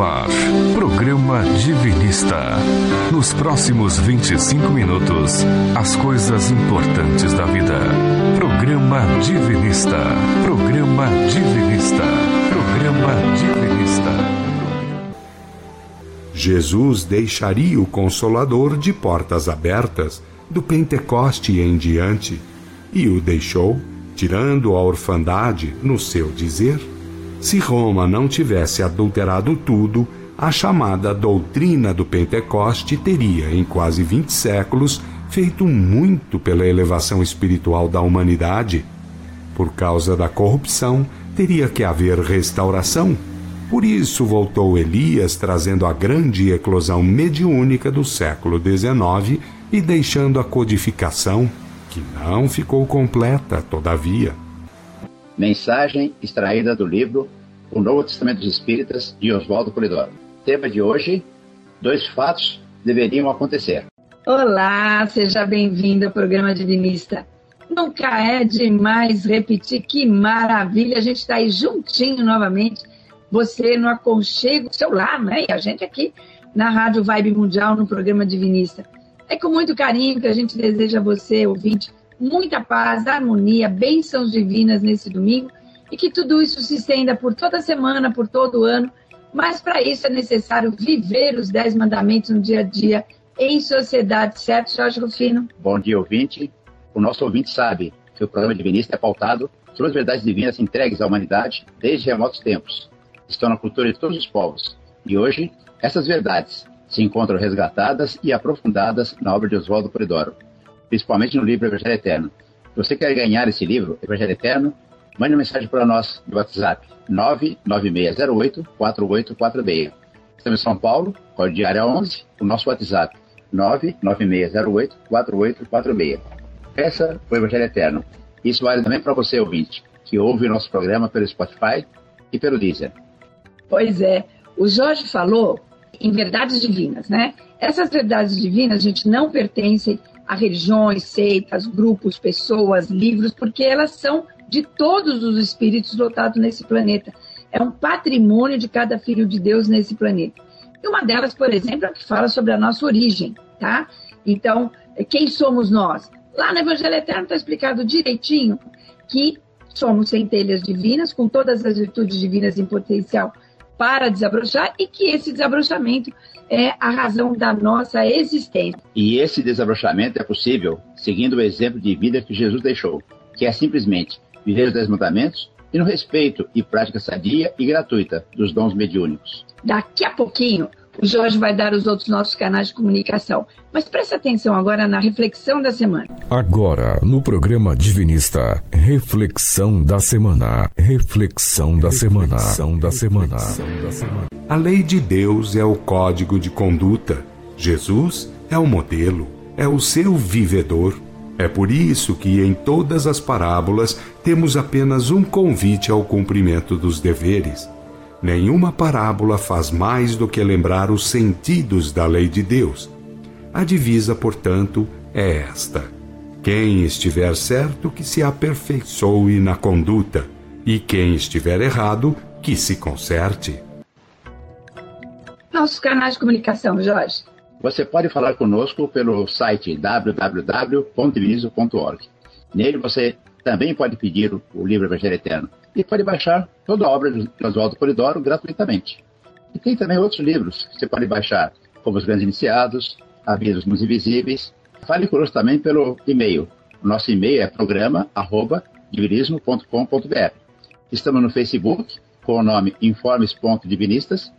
Ar, programa Divinista. Nos próximos 25 minutos, as coisas importantes da vida. Programa Divinista. Programa Divinista. Programa Divinista. Jesus deixaria o Consolador de portas abertas do Pentecoste em diante e o deixou, tirando a orfandade no seu dizer se Roma não tivesse adulterado tudo, a chamada doutrina do Pentecoste teria, em quase 20 séculos, feito muito pela elevação espiritual da humanidade. Por causa da corrupção, teria que haver restauração. Por isso voltou Elias trazendo a grande eclosão mediúnica do século XIX e deixando a codificação, que não ficou completa, todavia. Mensagem extraída do livro O Novo Testamento dos Espíritas, de Oswaldo Polidoro. Tema de hoje: Dois fatos deveriam acontecer. Olá, seja bem-vindo ao programa Divinista. Nunca é demais repetir que maravilha, a gente está aí juntinho novamente, você no aconchego do seu lar, né? E a gente aqui na Rádio Vibe Mundial, no programa Divinista. É com muito carinho que a gente deseja a você, ouvinte, muita paz, harmonia, bênçãos divinas nesse domingo e que tudo isso se estenda por toda semana, por todo ano. Mas para isso é necessário viver os dez mandamentos no dia a dia, em sociedade, certo, Jorge Rufino? Bom dia, ouvinte. O nosso ouvinte sabe que o programa Divinista é pautado sobre as verdades divinas entregues à humanidade desde remotos tempos. Estão na cultura de todos os povos. E hoje, essas verdades se encontram resgatadas e aprofundadas na obra de Oswaldo Polidoro principalmente no livro Evangelho Eterno. Se você quer ganhar esse livro, Evangelho Eterno, mande uma mensagem para nós no WhatsApp 99608-4846. Estamos em São Paulo, código de área 11, o nosso WhatsApp 99608-4846. Essa foi o Evangelho Eterno. Isso vale também para você, ouvinte, que ouve o nosso programa pelo Spotify e pelo Deezer. Pois é, o Jorge falou em verdades divinas, né? Essas verdades divinas, gente, não pertencem a religiões, seitas, grupos, pessoas, livros, porque elas são de todos os espíritos lotados nesse planeta. É um patrimônio de cada filho de Deus nesse planeta. E uma delas, por exemplo, é que fala sobre a nossa origem, tá? Então, quem somos nós? Lá no Evangelho Eterno está explicado direitinho que somos centelhas divinas, com todas as virtudes divinas em potencial para desabrochar e que esse desabrochamento é a razão da nossa existência. E esse desabrochamento é possível seguindo o exemplo de vida que Jesus deixou, que é simplesmente viver os dez mandamentos e no respeito e prática sadia e gratuita dos dons mediúnicos. Daqui a pouquinho, o Jorge vai dar os outros nossos canais de comunicação. Mas preste atenção agora na reflexão da semana. Agora, no programa Divinista, reflexão da semana. Reflexão da semana. Reflexão da semana. A lei de Deus é o código de conduta. Jesus é o modelo, é o seu vivedor. É por isso que em todas as parábolas temos apenas um convite ao cumprimento dos deveres. Nenhuma parábola faz mais do que lembrar os sentidos da lei de Deus. A divisa, portanto, é esta: quem estiver certo, que se aperfeiçoe na conduta, e quem estiver errado, que se conserte. Nossos canais de comunicação, Jorge. Você pode falar conosco pelo site www.diviso.org. Nele você também pode pedir o livro Evangelho Eterno e pode baixar toda a obra de Oswaldo Polidoro gratuitamente. E tem também outros livros que você pode baixar, como Os Grandes Iniciados, Avisos nos Invisíveis. Fale conosco também pelo e-mail. O nosso e-mail é programa.divinismo.com.br. Estamos no Facebook com o nome Informes.divinistas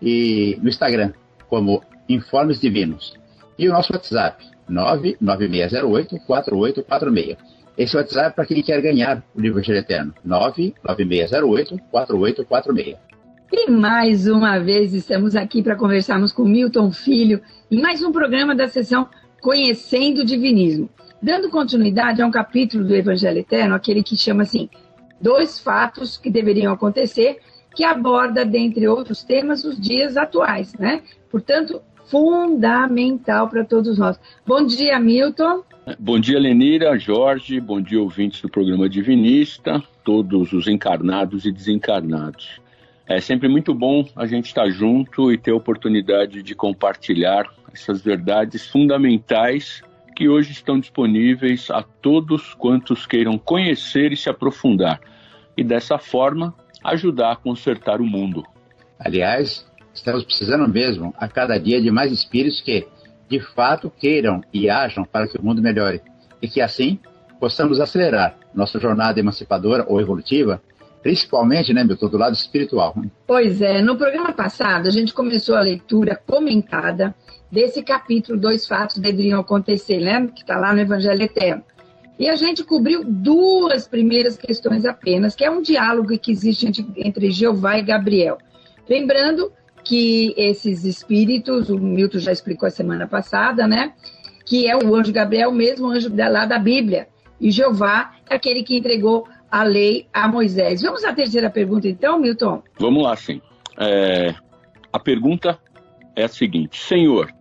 e no Instagram como Informes Divinos. E o nosso WhatsApp 99608 4846. Esse WhatsApp é para quem quer ganhar o livro Evangelho Eterno. 99608-4846. E mais uma vez estamos aqui para conversarmos com Milton Filho em mais um programa da sessão Conhecendo o Divinismo. Dando continuidade a um capítulo do Evangelho Eterno, aquele que chama assim, dois fatos que deveriam acontecer, que aborda, dentre outros temas, os dias atuais, né? Portanto, fundamental para todos nós. Bom dia, Milton. Bom dia, Lenira, Jorge, bom dia, ouvintes do programa Divinista, todos os encarnados e desencarnados. É sempre muito bom a gente estar junto e ter a oportunidade de compartilhar essas verdades fundamentais que hoje estão disponíveis a todos quantos queiram conhecer e se aprofundar, e dessa forma ajudar a consertar o mundo. Aliás, estamos precisando mesmo a cada dia de mais espíritos que, de fato, queiram e ajam para que o mundo melhore, e que assim possamos acelerar nossa jornada emancipadora ou evolutiva Principalmente, né, Milton, do lado espiritual. Pois é, no programa passado a gente começou a leitura comentada desse capítulo Dois Fatos Deveriam Acontecer, né, que está lá no Evangelho Eterno. E a gente cobriu duas primeiras questões apenas, que é um diálogo que existe entre, entre Jeová e Gabriel. Lembrando que esses espíritos, o Milton já explicou a semana passada, né? Que é o anjo Gabriel, mesmo anjo lá da Bíblia. E Jeová é aquele que entregou a lei a Moisés. Vamos à terceira pergunta, então, Milton? Vamos lá, sim. É, a pergunta é a seguinte: Senhor,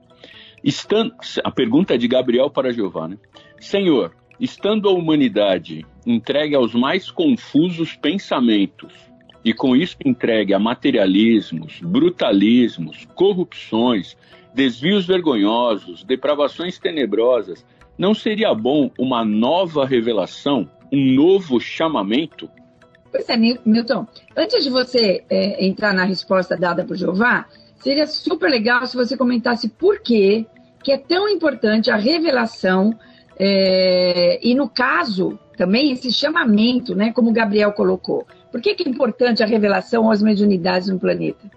estando, a pergunta é de Gabriel para Jeová, né? Senhor, estando a humanidade entregue aos mais confusos pensamentos e com isso entregue a materialismos, brutalismos, corrupções, desvios vergonhosos, depravações tenebrosas, não seria bom uma nova revelação um novo chamamento? Pois é, Milton. Antes de você é, entrar na resposta dada por Jeová, seria super legal se você comentasse por que, que é tão importante a revelação é, e, no caso, também esse chamamento, né, como o Gabriel colocou. Por que, que é importante a revelação às mediunidades no planeta?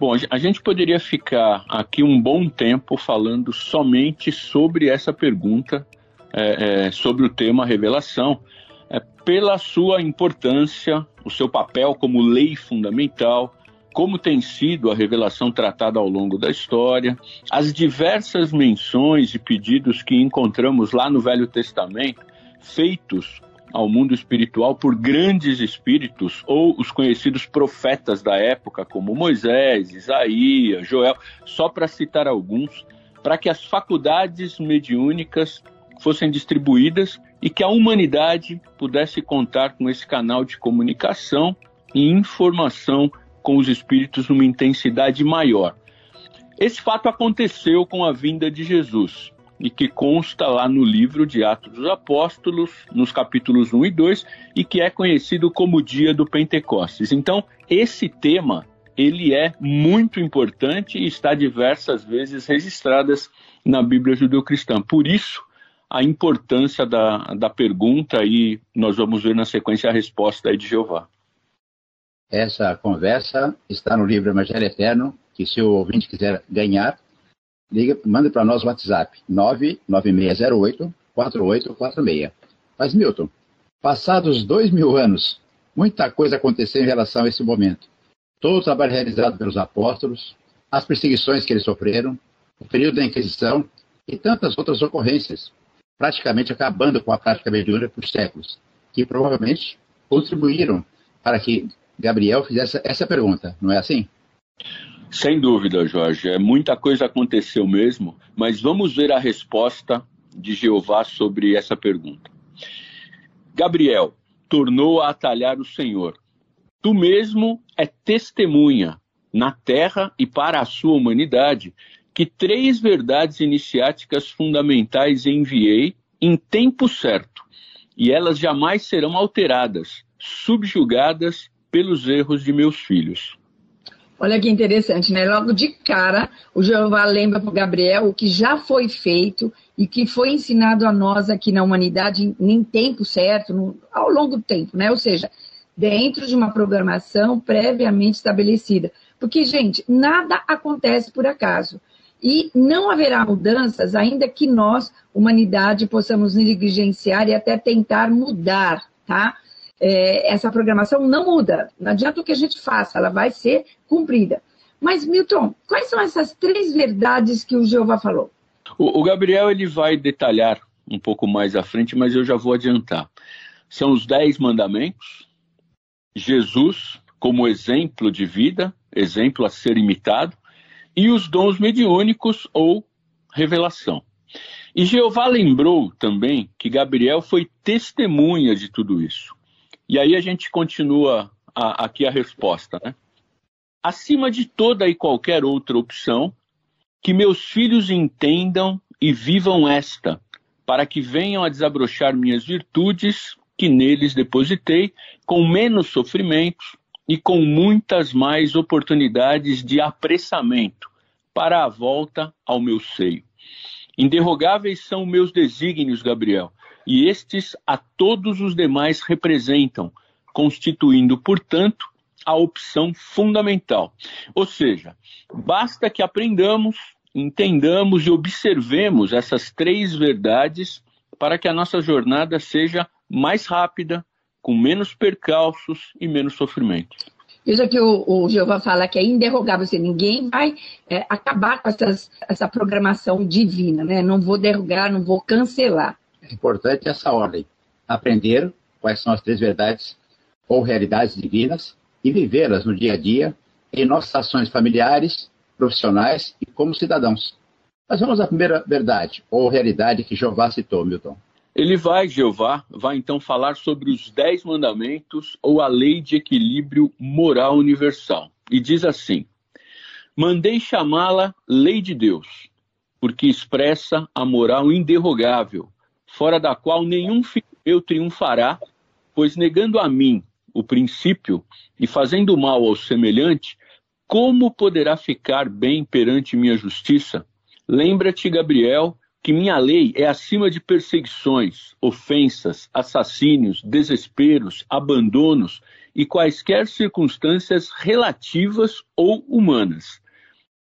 Bom, a gente poderia ficar aqui um bom tempo falando somente sobre essa pergunta é, é, sobre o tema revelação, é, pela sua importância, o seu papel como lei fundamental, como tem sido a revelação tratada ao longo da história, as diversas menções e pedidos que encontramos lá no Velho Testamento, feitos ao mundo espiritual por grandes espíritos ou os conhecidos profetas da época, como Moisés, Isaías, Joel, só para citar alguns, para que as faculdades mediúnicas fossem distribuídas e que a humanidade pudesse contar com esse canal de comunicação e informação com os espíritos numa intensidade maior. Esse fato aconteceu com a vinda de Jesus e que consta lá no livro de Atos dos Apóstolos, nos capítulos 1 e 2, e que é conhecido como Dia do Pentecostes. Então, esse tema, ele é muito importante e está diversas vezes registradas na Bíblia judeu-cristã. Por isso, a importância da, da pergunta e nós vamos ver na sequência a resposta de Jeová. Essa conversa está no livro Evangelho Eterno, que se o ouvinte quiser ganhar, liga, manda para nós o WhatsApp, 99608 4846. Mas, Milton, passados dois mil anos, muita coisa aconteceu em relação a esse momento. Todo o trabalho realizado pelos apóstolos, as perseguições que eles sofreram, o período da Inquisição e tantas outras ocorrências praticamente acabando com a prática mediúnica por séculos, que provavelmente contribuíram para que Gabriel fizesse essa pergunta, não é assim? Sem dúvida, Jorge. É, muita coisa aconteceu mesmo, mas vamos ver a resposta de Jeová sobre essa pergunta. Gabriel, tornou a atalhar o Senhor. Tu mesmo é testemunha na terra e para a sua humanidade que três verdades iniciáticas fundamentais enviei em tempo certo, e elas jamais serão alteradas, subjugadas pelos erros de meus filhos. Olha que interessante, né? Logo de cara, o Jeová lembra para o Gabriel o que já foi feito e que foi ensinado a nós aqui na humanidade em tempo certo, no, ao longo do tempo, né? Ou seja, dentro de uma programação previamente estabelecida. Porque, gente, nada acontece por acaso. E não haverá mudanças, ainda que nós, humanidade, possamos negligenciar e até tentar mudar, tá? É, essa programação não muda. Não adianta o que a gente faça, ela vai ser cumprida. Mas, Milton, quais são essas três verdades que o Jeová falou? O, o Gabriel ele vai detalhar um pouco mais à frente, mas eu já vou adiantar. São os dez mandamentos, Jesus como exemplo de vida, exemplo a ser imitado, e os dons mediúnicos ou revelação. E Jeová lembrou também que Gabriel foi testemunha de tudo isso. E aí a gente continua a, aqui a resposta, né? Acima de toda e qualquer outra opção, que meus filhos entendam e vivam esta, para que venham a desabrochar minhas virtudes que neles depositei, com menos sofrimentos e com muitas mais oportunidades de apressamento para a volta ao meu seio. Inderrogáveis são meus desígnios, Gabriel, e estes a todos os demais representam, constituindo, portanto, a opção fundamental. Ou seja, basta que aprendamos, entendamos e observemos essas três verdades para que a nossa jornada seja mais rápida, com menos percalços e menos sofrimento. Veja que o, o Jeová fala que é inderrogável, assim, ninguém vai é, acabar com essas, essa programação divina, né? Não vou derrogar, não vou cancelar. Importante essa ordem, aprender quais são as três verdades ou realidades divinas e vivê-las no dia a dia, em nossas ações familiares, profissionais e como cidadãos. Mas vamos à primeira verdade ou realidade que Jeová citou, Milton. Ele vai, Jeová, vai então falar sobre os dez mandamentos ou a lei de equilíbrio moral universal. E diz assim: Mandei chamá-la lei de Deus, porque expressa a moral inderrogável, fora da qual nenhum filho meu triunfará, pois negando a mim o princípio e fazendo mal ao semelhante, como poderá ficar bem perante minha justiça? Lembra-te, Gabriel, que minha lei é acima de perseguições, ofensas, assassínios, desesperos, abandonos e quaisquer circunstâncias relativas ou humanas.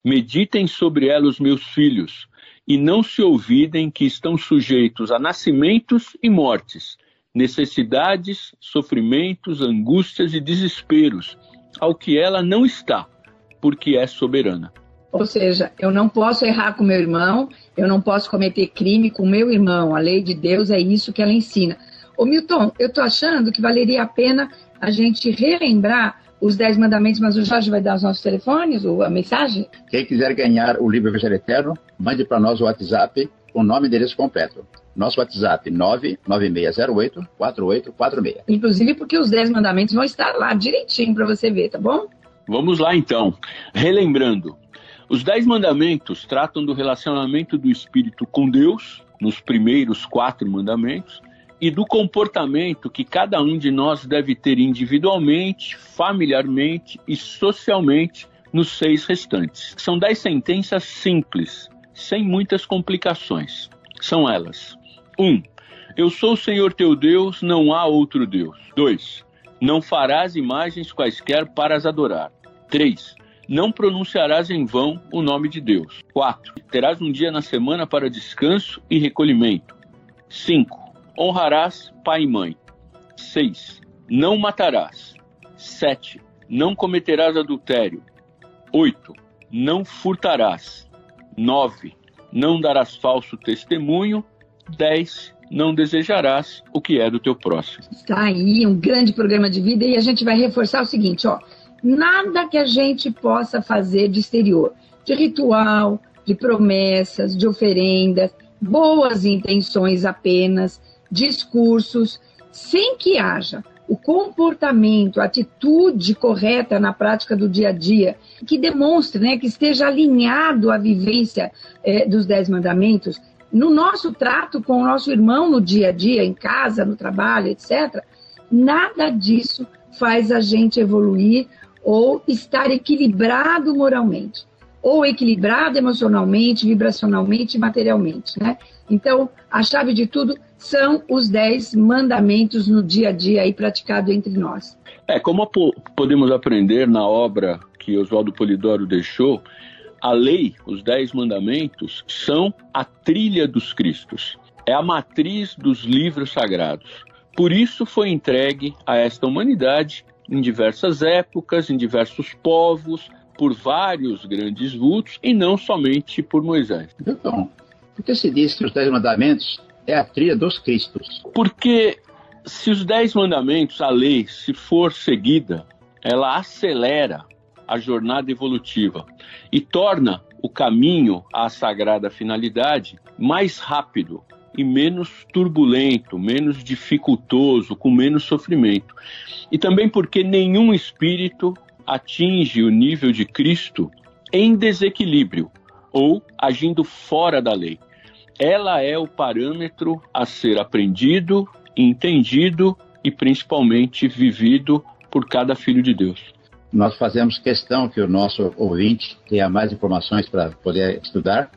Meditem sobre ela os meus filhos, e não se ouvidem que estão sujeitos a nascimentos e mortes, necessidades, sofrimentos, angústias e desesperos, ao que ela não está, porque é soberana. Ou seja, eu não posso errar com meu irmão, eu não posso cometer crime com meu irmão. A lei de Deus é isso que ela ensina. Ô Milton, eu estou achando que valeria a pena a gente relembrar os Dez Mandamentos, mas o Jorge vai dar os nossos telefones, ou a mensagem? Quem quiser ganhar o livro Evangelho Eterno, mande para nós o WhatsApp com nome e endereço completo. Nosso WhatsApp 99608-4846. Inclusive porque os Dez Mandamentos vão estar lá direitinho para você ver, tá bom? Vamos lá então. Relembrando, os Dez Mandamentos tratam do relacionamento do espírito com Deus, nos primeiros quatro mandamentos, e do comportamento que cada um de nós deve ter individualmente, familiarmente e socialmente nos seis restantes. São dez sentenças simples, sem muitas complicações. São elas: 1. Um, eu sou o Senhor teu Deus, não há outro Deus. 2. Não farás imagens quaisquer para as adorar. 3 não pronunciarás em vão o nome de Deus. 4. Terás um dia na semana para descanso e recolhimento. 5. Honrarás pai e mãe. 6. Não matarás. 7. Não cometerás adultério. 8. Não furtarás. 9. Não darás falso testemunho. 10. Não desejarás o que é do teu próximo. Está aí um grande programa de vida e a gente vai reforçar o seguinte, ó nada que a gente possa fazer de exterior, de ritual, de promessas, de oferendas, boas intenções apenas, discursos, sem que haja o comportamento, a atitude correta na prática do dia a dia, que demonstre, né, que esteja alinhado à vivência é, dos Dez Mandamentos, no nosso trato com o nosso irmão no dia a dia, em casa, no trabalho, etc., nada disso faz a gente evoluir ou estar equilibrado moralmente, ou equilibrado emocionalmente, vibracionalmente e materialmente, né? Então, a chave de tudo são os dez mandamentos no dia a dia aí praticado entre nós. É, como podemos aprender na obra que Oswaldo Polidoro deixou, a lei, os dez mandamentos, são a trilha dos Cristos. É a matriz dos livros sagrados. Por isso foi entregue a esta humanidade em diversas épocas, em diversos povos, por vários grandes vultos e não somente por Moisés. Então, por que se diz que os Dez Mandamentos é a trilha dos Cristos? Porque se os Dez Mandamentos, a lei, se for seguida, ela acelera a jornada evolutiva e torna o caminho à sagrada finalidade mais rápido, e menos turbulento, menos dificultoso, com menos sofrimento. E também porque nenhum espírito atinge o nível de Cristo em desequilíbrio ou agindo fora da lei. Ela é o parâmetro a ser aprendido, entendido e principalmente vivido por cada filho de Deus. Nós fazemos questão que o nosso ouvinte tenha mais informações para poder estudar.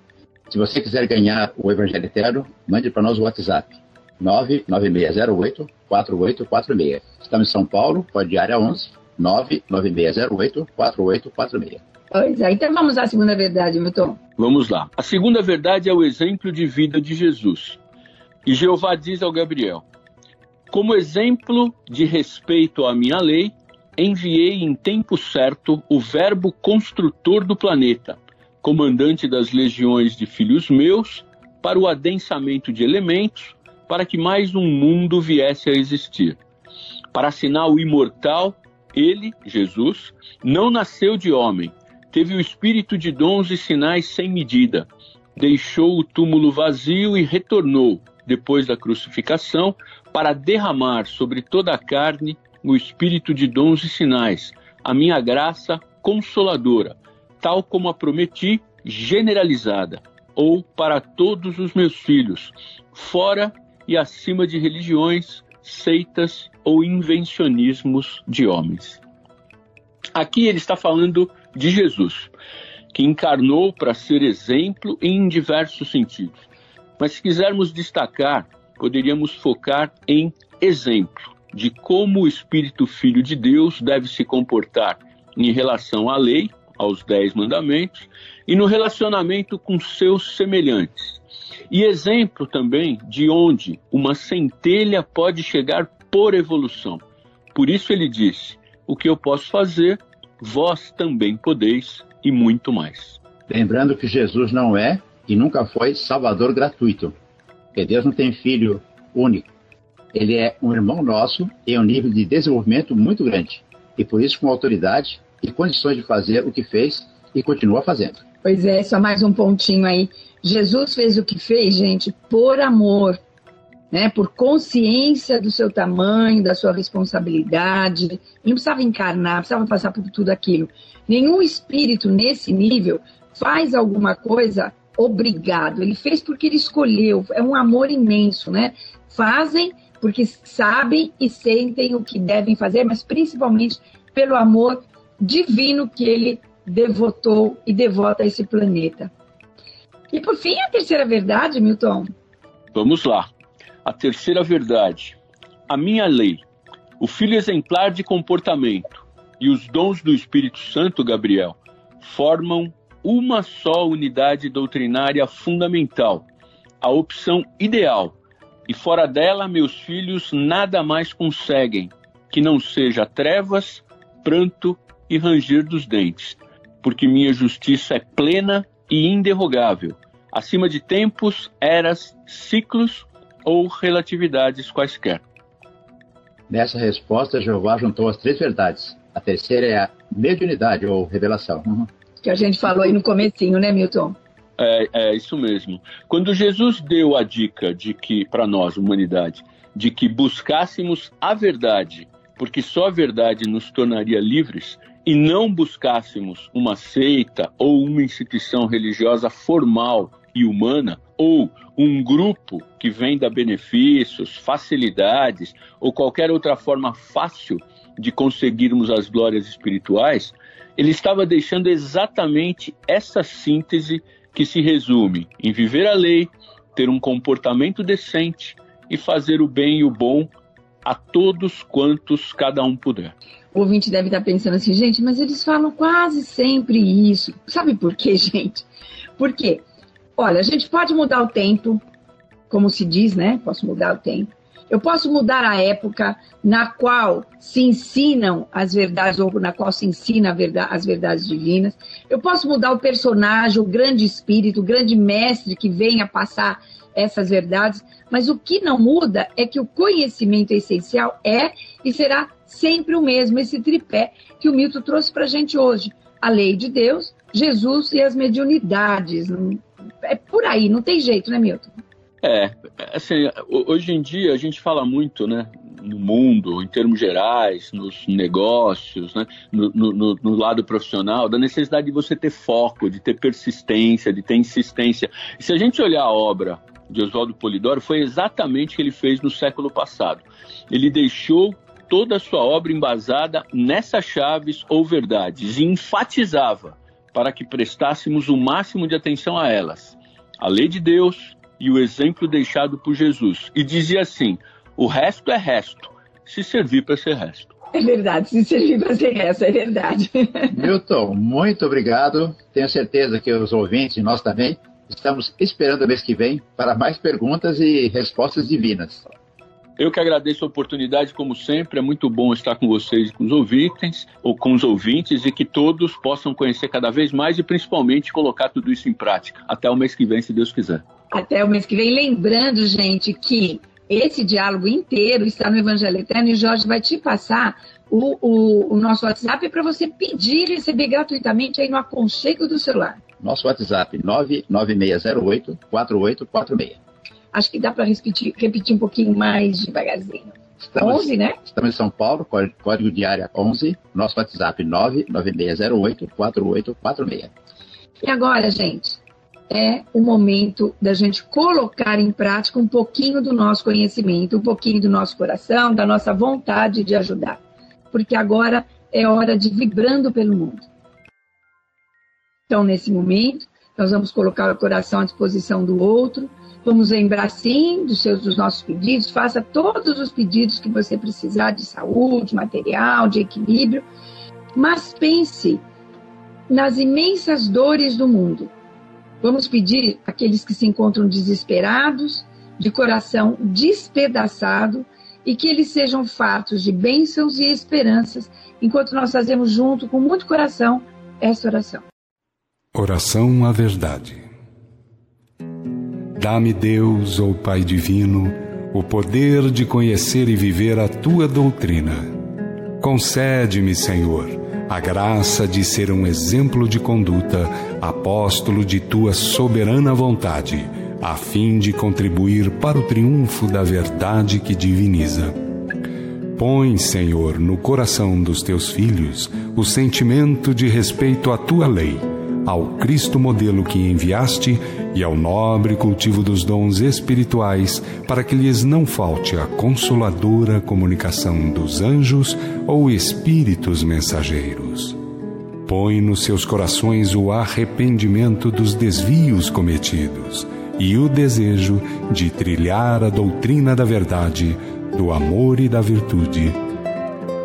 Se você quiser ganhar o Evangelho Eterno, mande para nós o WhatsApp 99608 4846. Estamos em São Paulo, pode área 11 99608 4846. Pois é, então vamos à segunda verdade, Milton. Vamos lá. A segunda verdade é o exemplo de vida de Jesus. E Jeová diz ao Gabriel: Como exemplo de respeito à minha lei, enviei em tempo certo o Verbo construtor do planeta, comandante das legiões de filhos meus, para o adensamento de elementos, para que mais um mundo viesse a existir. Para assinar o imortal, ele, Jesus, não nasceu de homem, teve o espírito de dons e sinais sem medida, deixou o túmulo vazio e retornou, depois da crucificação, para derramar sobre toda a carne o espírito de dons e sinais, a minha graça consoladora, tal como a prometi, generalizada, ou para todos os meus filhos, fora e acima de religiões, seitas ou invencionismos de homens. Aqui ele está falando de Jesus, que encarnou para ser exemplo em diversos sentidos. Mas se quisermos destacar, poderíamos focar em exemplo de como o Espírito Filho de Deus deve se comportar em relação à lei, aos Dez Mandamentos, e no relacionamento com seus semelhantes. E exemplo também de onde uma centelha pode chegar por evolução. Por isso ele disse: O que eu posso fazer, vós também podeis, e muito mais. Lembrando que Jesus não é e nunca foi salvador gratuito. Porque Deus não tem filho único ele é um irmão nosso em um nível de desenvolvimento muito grande. E por isso com autoridade e condições de fazer o que fez e continua fazendo. Pois é, só mais um pontinho aí. Jesus fez o que fez, gente, por amor, né? Por consciência do seu tamanho, da sua responsabilidade. Ele não precisava encarnar, precisava passar por tudo aquilo. Nenhum espírito nesse nível faz alguma coisa obrigado. Ele fez porque ele escolheu. É um amor imenso, né? Fazem porque sabem e sentem o que devem fazer, mas principalmente pelo amor divino que ele devotou e devota a esse planeta. E por fim, a terceira verdade, Milton. Vamos lá. A terceira verdade. A minha lei, o filho exemplar de comportamento e os dons do Espírito Santo, Gabriel, formam uma só unidade doutrinária fundamental, a opção ideal e fora dela meus filhos nada mais conseguem que não seja trevas, pranto e ranger dos dentes, porque minha justiça é plena e inderrogável, acima de tempos, eras, ciclos ou relatividades quaisquer. Nessa resposta, Jeová juntou as três verdades. A terceira é a mediunidade ou revelação. Uhum. Que a gente falou aí no comecinho, né, Milton? É, é isso mesmo. Quando Jesus deu a dica de que, para nós, humanidade, de que buscássemos a verdade, porque só a verdade nos tornaria livres, e não buscássemos uma seita ou uma instituição religiosa formal e humana, ou um grupo que venda benefícios, facilidades ou qualquer outra forma fácil de conseguirmos as glórias espirituais, ele estava deixando exatamente essa síntese que se resume em viver a lei, ter um comportamento decente e fazer o bem e o bom a todos quantos cada um puder. O ouvinte deve estar pensando assim, gente, mas eles falam quase sempre isso. Sabe por quê, gente? Porque, olha, a gente pode mudar o tempo, como se diz, né? Posso mudar o tempo. Eu posso mudar a época na qual se ensinam as verdades, ou na qual se ensina verdade, as verdades divinas. Eu posso mudar o personagem, o grande espírito, o grande mestre que vem a passar essas verdades, mas o que não muda é que o conhecimento essencial é e será sempre o mesmo, esse tripé que o Milton trouxe para a gente hoje. A lei de Deus, Jesus e as mediunidades. É por aí, não tem jeito, né, Milton? É, assim, hoje em dia a gente fala muito, né, no mundo, em termos gerais, nos negócios, né, no, no, no, lado profissional, da necessidade de você ter foco, de ter persistência, de ter insistência. E se a gente olhar a obra de Oswaldo Polidoro, foi exatamente o que ele fez no século passado. Ele deixou toda a sua obra embasada nessas chaves ou verdades e enfatizava para que prestássemos o máximo de atenção a elas. A lei de Deus, e o exemplo deixado por Jesus. E dizia assim: o resto é resto, se servir para ser resto. É verdade, se servir para ser resto, é verdade. Milton, muito obrigado. Tenho certeza que os ouvintes e nós também estamos esperando o mês que vem para mais perguntas e respostas divinas. Eu que agradeço a oportunidade, como sempre, é muito bom estar com vocês e com os ouvintes, ou com os ouvintes, e que todos possam conhecer cada vez mais e principalmente colocar tudo isso em prática. Até o mês que vem, se Deus quiser. Até o mês que vem. Lembrando, gente, que esse diálogo inteiro está no Evangelho Eterno e Jorge vai te passar o, o, o nosso WhatsApp para você pedir e receber gratuitamente aí no aconchego do celular. Nosso WhatsApp 99608 4846. Acho que dá para repetir, repetir um pouquinho mais devagarzinho. Estamos, 11, né? Estamos em São Paulo, código de área 11, nosso WhatsApp 99608 4846. E agora, gente, é o momento da gente colocar em prática um pouquinho do nosso conhecimento, um pouquinho do nosso coração, da nossa vontade de ajudar. Porque agora é hora de vibrando pelo mundo. Então, nesse momento, nós vamos colocar o coração à disposição do outro Vamos lembrar, sim, dos, seus, dos nossos pedidos. Faça todos os pedidos que você precisar de saúde, material, de equilíbrio. Mas pense nas imensas dores do mundo. Vamos pedir àqueles que se encontram desesperados, de coração despedaçado, e que eles sejam fatos de bênçãos e esperanças, enquanto nós fazemos junto, com muito coração, essa oração. Oração à Verdade. Dá-me, Deus, ou Pai Divino, o poder de conhecer e viver a tua doutrina. Concede-me, Senhor, a graça de ser um exemplo de conduta, apóstolo de tua soberana vontade, a fim de contribuir para o triunfo da verdade que diviniza. Põe, Senhor, no coração dos teus filhos o sentimento de respeito à tua lei ao Cristo modelo que enviaste e ao nobre cultivo dos dons espirituais, para que lhes não falte a consoladora comunicação dos anjos ou espíritos mensageiros. Põe nos seus corações o arrependimento dos desvios cometidos e o desejo de trilhar a doutrina da verdade, do amor e da virtude.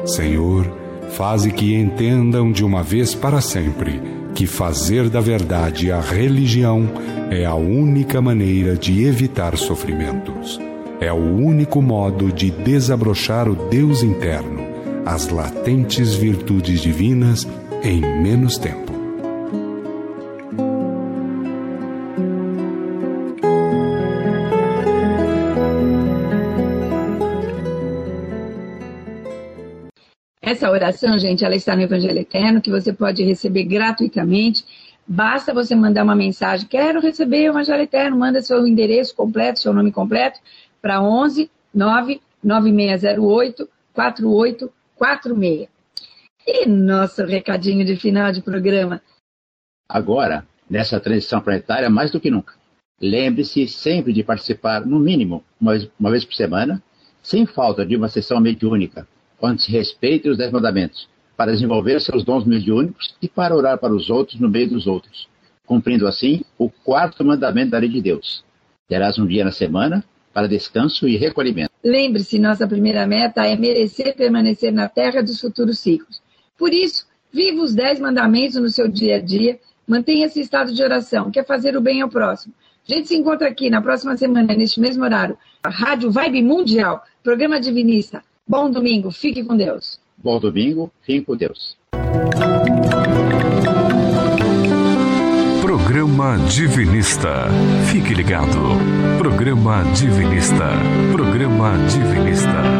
Senhor, faze que entendam de uma vez para sempre que fazer da verdade a religião é a única maneira de evitar sofrimentos. É o único modo de desabrochar o Deus interno, as latentes virtudes divinas em menos tempo. Essa oração, gente, ela está no Evangelho Eterno, que você pode receber gratuitamente. Basta você mandar uma mensagem, quero receber o Evangelho Eterno, manda seu endereço completo, seu nome completo, para 11 9 9608 4846. E nosso recadinho de final de programa. Agora, nessa transição planetária, mais do que nunca, lembre-se sempre de participar, no mínimo, uma vez, uma vez por semana, sem falta de uma sessão mediúnica onde se respeite os dez mandamentos, para desenvolver seus dons mediúnicos e para orar para os outros no meio dos outros, cumprindo assim o quarto mandamento da lei de Deus. Terás um dia na semana para descanso e recolhimento. Lembre-se, nossa primeira meta é merecer permanecer na terra dos futuros ciclos. Por isso, viva os dez mandamentos no seu dia a dia, mantenha esse estado de oração, quer fazer o bem ao próximo. A gente se encontra aqui na próxima semana, neste mesmo horário. A Rádio Vibe Mundial, programa Divinista. Bom domingo, fique com Deus. Bom domingo, fique com Deus. Programa Divinista. Fique ligado. Programa Divinista. Programa Divinista.